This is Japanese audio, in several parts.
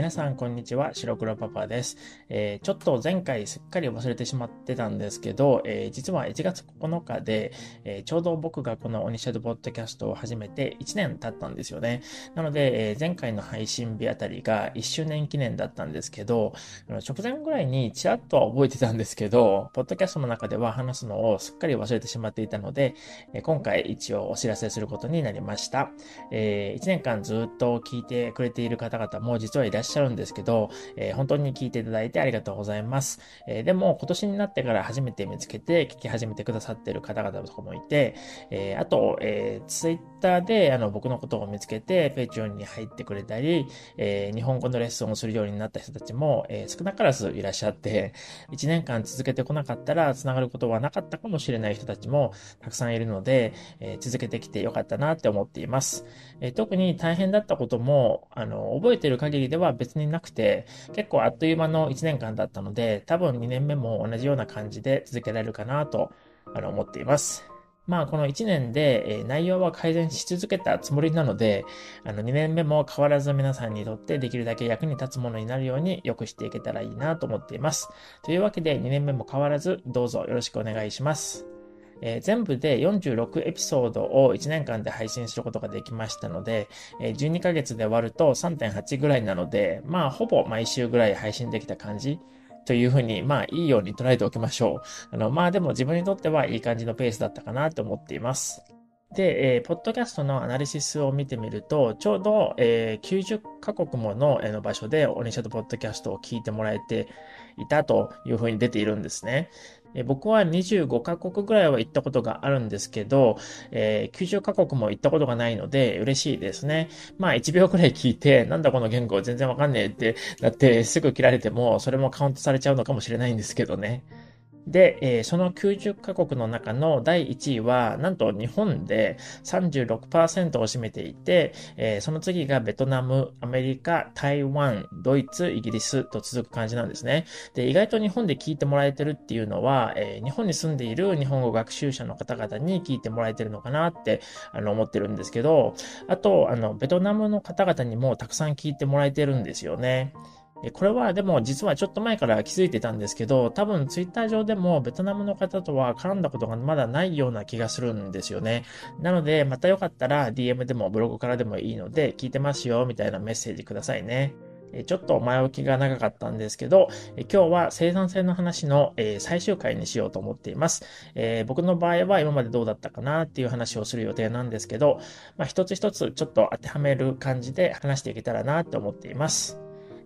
皆さんこんにちは、白黒パパです。えー、ちょっと前回すっかり忘れてしまってたんですけど、えー、実は1月9日で、えー、ちょうど僕がこのオニシャドポッドキャストを始めて1年経ったんですよね。なので、え前回の配信日あたりが1周年記念だったんですけど、直前ぐらいにちらっとは覚えてたんですけど、ポッドキャストの中では話すのをすっかり忘れてしまっていたので、え今回一応お知らせすることになりました。え1年間ずっと聞いてくれている方々も実はいらっしゃしゃるんですけど、えー、本当に聞いていただいてありがとうございます。えー、でも、今年になってから初めて見つけて聞き始めてくださってる方々とかもいて、えー、あと、えー、ツイッターであの僕のことを見つけて、ペイチョンに入ってくれたり、えー、日本語のレッスンをするようになった人たちも、えー、少なからずいらっしゃって、1年間続けてこなかったら繋がることはなかったかもしれない人たちもたくさんいるので、えー、続けてきてよかったなって思っています。えー、特に大変だったことも、あの、覚えてる限りでは別になくて、結構あっという間の1年間だったので、多分2年目も同じような感じで続けられるかなとあの思っています。まあ、この1年で、え内容は改善し続けたつもりなので、あの2年目も変わらず皆さんにとってできるだけ役に立つものになるように良くしていけたらいいなと思っています。というわけで2年目も変わらずどうぞよろしくお願いします。えー、全部で46エピソードを1年間で配信することができましたので、えー、12ヶ月で割ると3.8ぐらいなので、まあ、ほぼ毎週ぐらい配信できた感じというふうに、まあ、いいように捉えておきましょう。あの、まあ、でも自分にとってはいい感じのペースだったかなと思っています。で、えー、ポッドキャストのアナリシスを見てみると、ちょうど、えー、90カ国もの,、えー、の場所でオニシャドポッドキャストを聞いてもらえていたというふうに出ているんですね。え僕は25カ国ぐらいは行ったことがあるんですけど、えー、90カ国も行ったことがないので嬉しいですね。まあ1秒くらい聞いて、なんだこの言語全然わかんねえってなってすぐ切られても、それもカウントされちゃうのかもしれないんですけどね。で、えー、その90カ国の中の第1位は、なんと日本で36%を占めていて、えー、その次がベトナム、アメリカ、台湾、ドイツ、イギリスと続く感じなんですね。で、意外と日本で聞いてもらえてるっていうのは、えー、日本に住んでいる日本語学習者の方々に聞いてもらえてるのかなって、あの、思ってるんですけど、あと、あの、ベトナムの方々にもたくさん聞いてもらえてるんですよね。これはでも実はちょっと前から気づいてたんですけど、多分ツイッター上でもベトナムの方とは絡んだことがまだないような気がするんですよね。なので、またよかったら DM でもブログからでもいいので、聞いてますよみたいなメッセージくださいね。ちょっと前置きが長かったんですけど、今日は生産性の話の最終回にしようと思っています。僕の場合は今までどうだったかなっていう話をする予定なんですけど、まあ、一つ一つちょっと当てはめる感じで話していけたらなって思っています。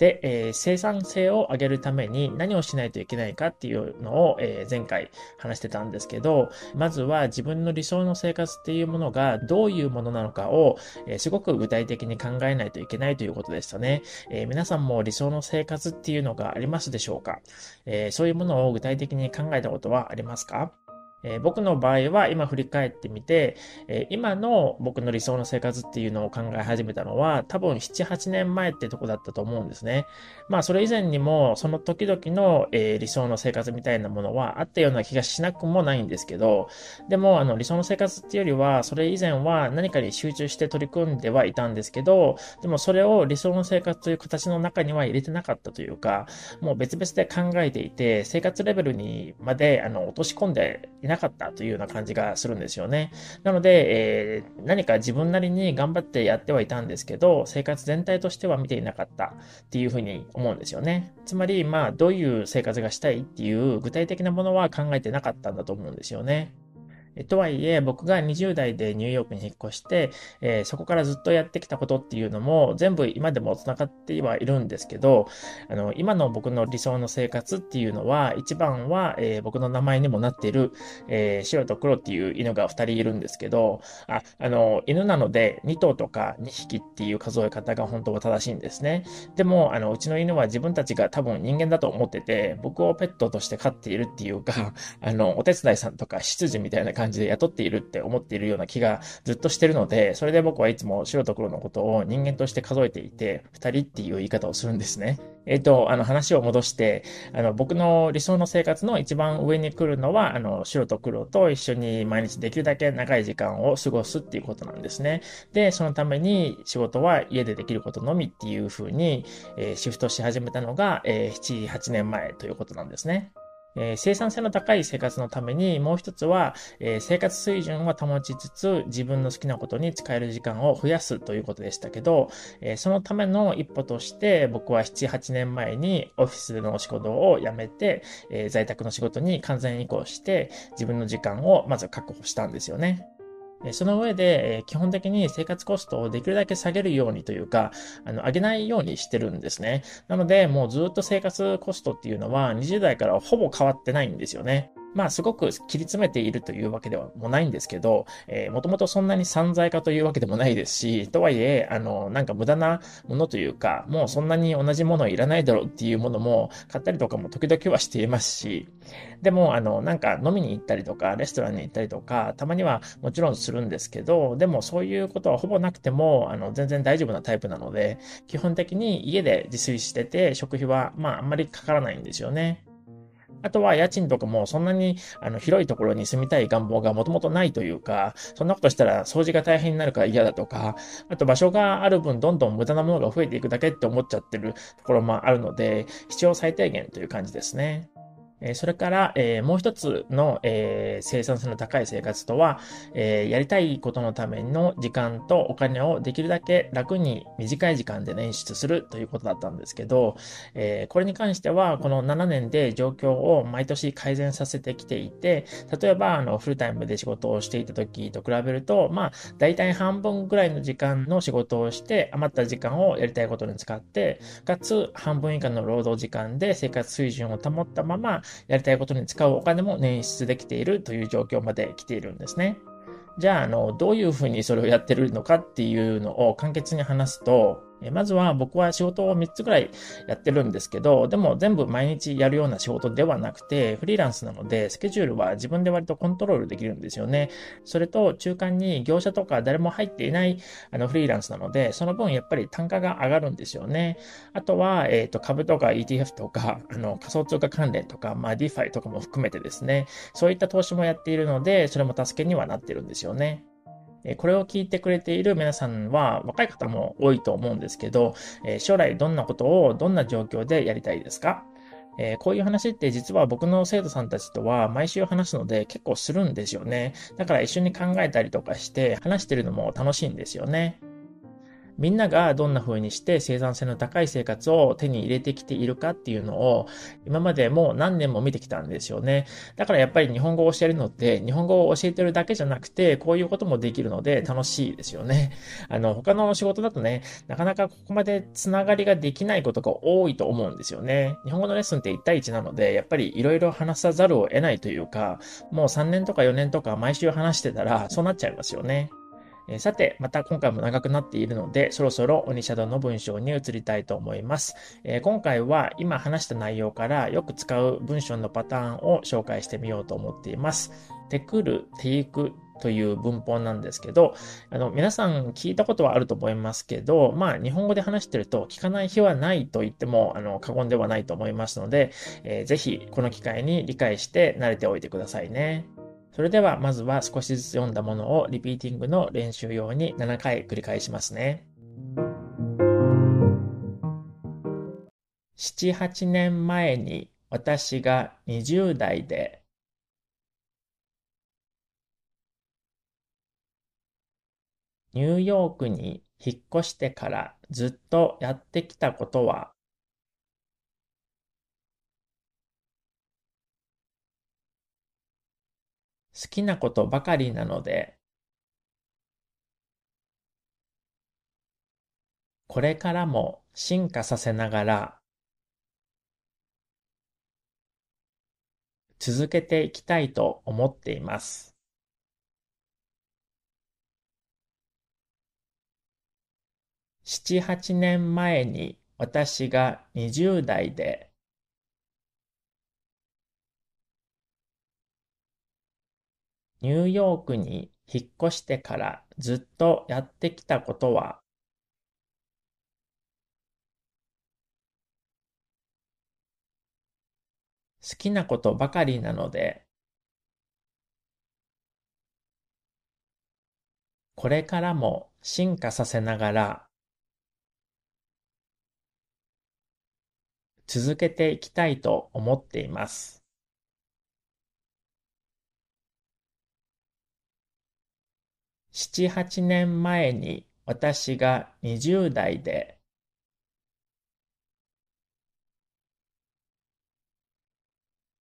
で、えー、生産性を上げるために何をしないといけないかっていうのを、えー、前回話してたんですけど、まずは自分の理想の生活っていうものがどういうものなのかを、えー、すごく具体的に考えないといけないということでしたね。え皆さんも理想の生活っていうのがありますでしょうか、えそういうものを具体的に考えたことはありますか？えー、僕の場合は今振り返ってみて、えー、今の僕の理想の生活っていうのを考え始めたのは多分7、8年前ってとこだったと思うんですね。まあそれ以前にもその時々の、えー、理想の生活みたいなものはあったような気がしなくもないんですけど、でもあの理想の生活っていうよりはそれ以前は何かに集中して取り組んではいたんですけど、でもそれを理想の生活という形の中には入れてなかったというか、もう別々で考えていて生活レベルにまであの落とし込んでいなかったというような感じがするんですよね。なので、えー、何か自分なりに頑張ってやってはいたんですけど、生活全体としては見ていなかったっていうふうに思うんですよね。つまり、まあ、どういう生活がしたいっていう具体的なものは考えてなかったんだと思うんですよね。とはいえ、僕が20代でニューヨークに引っ越して、えー、そこからずっとやってきたことっていうのも全部今でも繋がってはいるんですけど、あの、今の僕の理想の生活っていうのは、一番は、えー、僕の名前にもなっている、えー、白と黒っていう犬が2人いるんですけど、あ、あの、犬なので2頭とか2匹っていう数え方が本当は正しいんですね。でも、あの、うちの犬は自分たちが多分人間だと思ってて、僕をペットとして飼っているっていうか、あの、お手伝いさんとか執事みたいな感じ感じで雇っているって思っているような気がずっとしてるので、それで僕はいつも白と黒のことを人間として数えていて、二人っていう言い方をするんですね。えっ、と、あの話を戻して、あの僕の理想の生活の一番上に来るのは、あの白と黒と一緒に毎日できるだけ長い時間を過ごすっていうことなんですね。で、そのために仕事は家でできることのみっていうふうに、えー、シフトし始めたのが、えー、7、8年前ということなんですね。えー、生産性の高い生活のために、もう一つは、えー、生活水準を保ちつつ、自分の好きなことに使える時間を増やすということでしたけど、えー、そのための一歩として、僕は7、8年前にオフィスでの仕事を辞めて、え在宅の仕事に完全移行して、自分の時間をまず確保したんですよね。その上で、基本的に生活コストをできるだけ下げるようにというか、あの、上げないようにしてるんですね。なので、もうずっと生活コストっていうのは20代からほぼ変わってないんですよね。まあすごく切り詰めているというわけではもないんですけど、えー、もともとそんなに散財化というわけでもないですし、とはいえ、あの、なんか無駄なものというか、もうそんなに同じものいらないだろうっていうものも買ったりとかも時々はしていますし、でも、あの、なんか飲みに行ったりとか、レストランに行ったりとか、たまにはもちろんするんですけど、でもそういうことはほぼなくても、あの、全然大丈夫なタイプなので、基本的に家で自炊してて、食費は、まあ、あんまりかからないんですよね。あとは家賃とかもそんなにあの広いところに住みたい願望がもともとないというか、そんなことしたら掃除が大変になるから嫌だとか、あと場所がある分どんどん無駄なものが増えていくだけって思っちゃってるところもあるので、必要最低限という感じですね。えそれから、えもう一つの、え生産性の高い生活とは、えやりたいことのための時間とお金をできるだけ楽に短い時間で捻出するということだったんですけど、えこれに関しては、この7年で状況を毎年改善させてきていて、例えば、あの、フルタイムで仕事をしていた時と比べると、まあ、大体半分ぐらいの時間の仕事をして、余った時間をやりたいことに使って、かつ、半分以下の労働時間で生活水準を保ったまま、やりたいことに使うお金も捻出できているという状況まで来ているんですね。じゃあ、あの、どういうふうにそれをやってるのかっていうのを簡潔に話すと、まずは僕は仕事を3つぐらいやってるんですけど、でも全部毎日やるような仕事ではなくて、フリーランスなので、スケジュールは自分で割とコントロールできるんですよね。それと、中間に業者とか誰も入っていないあのフリーランスなので、その分やっぱり単価が上がるんですよね。あとは、えっ、ー、と、株とか ETF とか、あの、仮想通貨関連とか、まあ、DeFi とかも含めてですね、そういった投資もやっているので、それも助けにはなってるんですよね。これを聞いてくれている皆さんは若い方も多いと思うんですけど、将来どんなことをどんな状況でやりたいですか？えー、こういう話って実は僕の生徒さんたちとは毎週話すので結構するんですよね。だから一緒に考えたりとかして話してるのも楽しいんですよね。みんながどんな風にして生産性の高い生活を手に入れてきているかっていうのを今までもう何年も見てきたんですよね。だからやっぱり日本語を教えるのって日本語を教えてるだけじゃなくてこういうこともできるので楽しいですよね。あの他の仕事だとね、なかなかここまでつながりができないことが多いと思うんですよね。日本語のレッスンって1対1なのでやっぱり色々話さざるを得ないというかもう3年とか4年とか毎週話してたらそうなっちゃいますよね。えさて、また今回も長くなっているので、そろそろ鬼シャドウの文章に移りたいと思います。え今回は今話した内容からよく使う文章のパターンを紹介してみようと思っています。てくる、ていくという文法なんですけど、あの、皆さん聞いたことはあると思いますけど、まあ、日本語で話してると聞かない日はないと言っても、あの、過言ではないと思いますので、えー、ぜひ、この機会に理解して慣れておいてくださいね。それではまずは少しずつ読んだものをリピーティングの練習用に7回繰り返しますね。7、8年前に私が20代でニューヨークに引っ越してからずっとやってきたことは好きなことばかりなので、これからも進化させながら続けていきたいと思っています。七八年前に私が20代でニューヨークに引っ越してからずっとやってきたことは？好きなことばかりなのでこれからも進化させながら続けていきたいと思っています。七八年前に私が20代で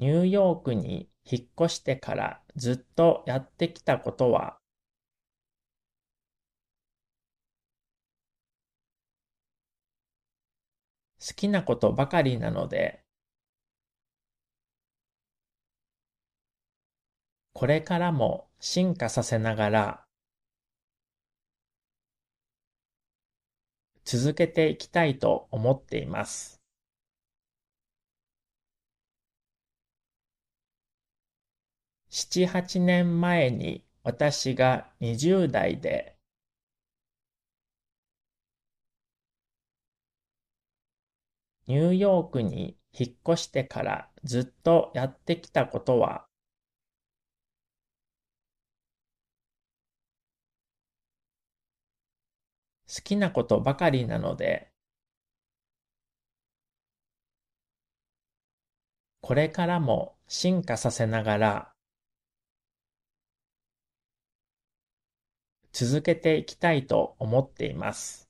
ニューヨークに引っ越してからずっとやってきたことは好きなことばかりなので、これからも進化させながら、続けていきたいと思っています。七八年前に私が20代でニューヨークに引っ越してからずっとやってきたことは好きなことばかりなのでこれからも進化させながら続けていきたいと思っています。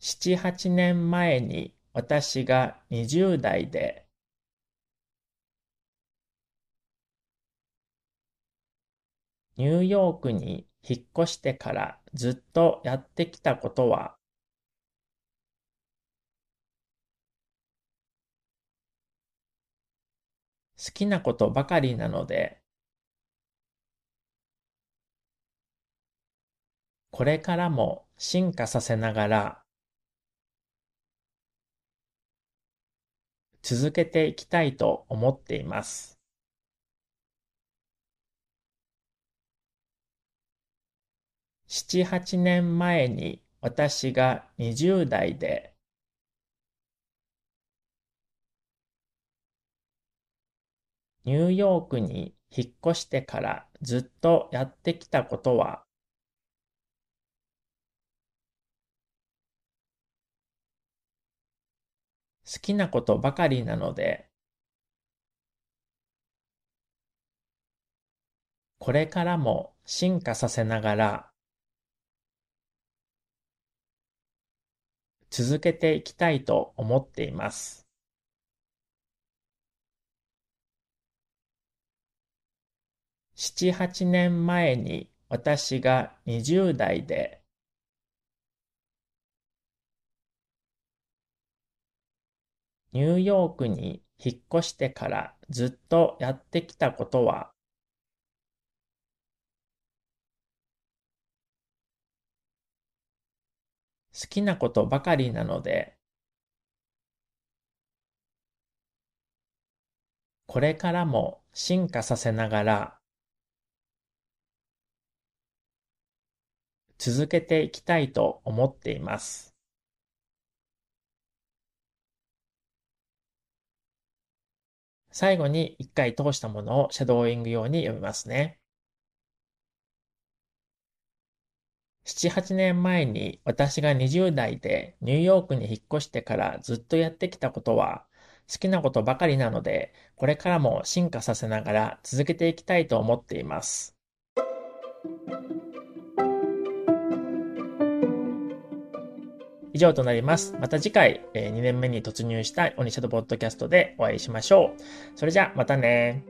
七八年前に私が20代でニューヨークに引っ越してからずっとやってきたことは？好きなことばかりなのでこれからも進化させながら続けていきたいと思っています。七八年前に私が20代で。ニューヨークに引っ越してからずっとやってきたことは。好きなことばかりなので、これからも進化させながら、続けていきたいと思っています。七八年前に私が20代でニューヨークに引っ越してからずっとやってきたことは好きなことばかりなのでこれからも進化させながら続けていきたいと思っています。最後に一回通したものをシャドーイング用に読みますね。7、8年前に私が20代でニューヨークに引っ越してからずっとやってきたことは好きなことばかりなので、これからも進化させながら続けていきたいと思っています。以上となります。また次回、2年目に突入したオニシャドポッドキャストでお会いしましょう。それじゃ、またね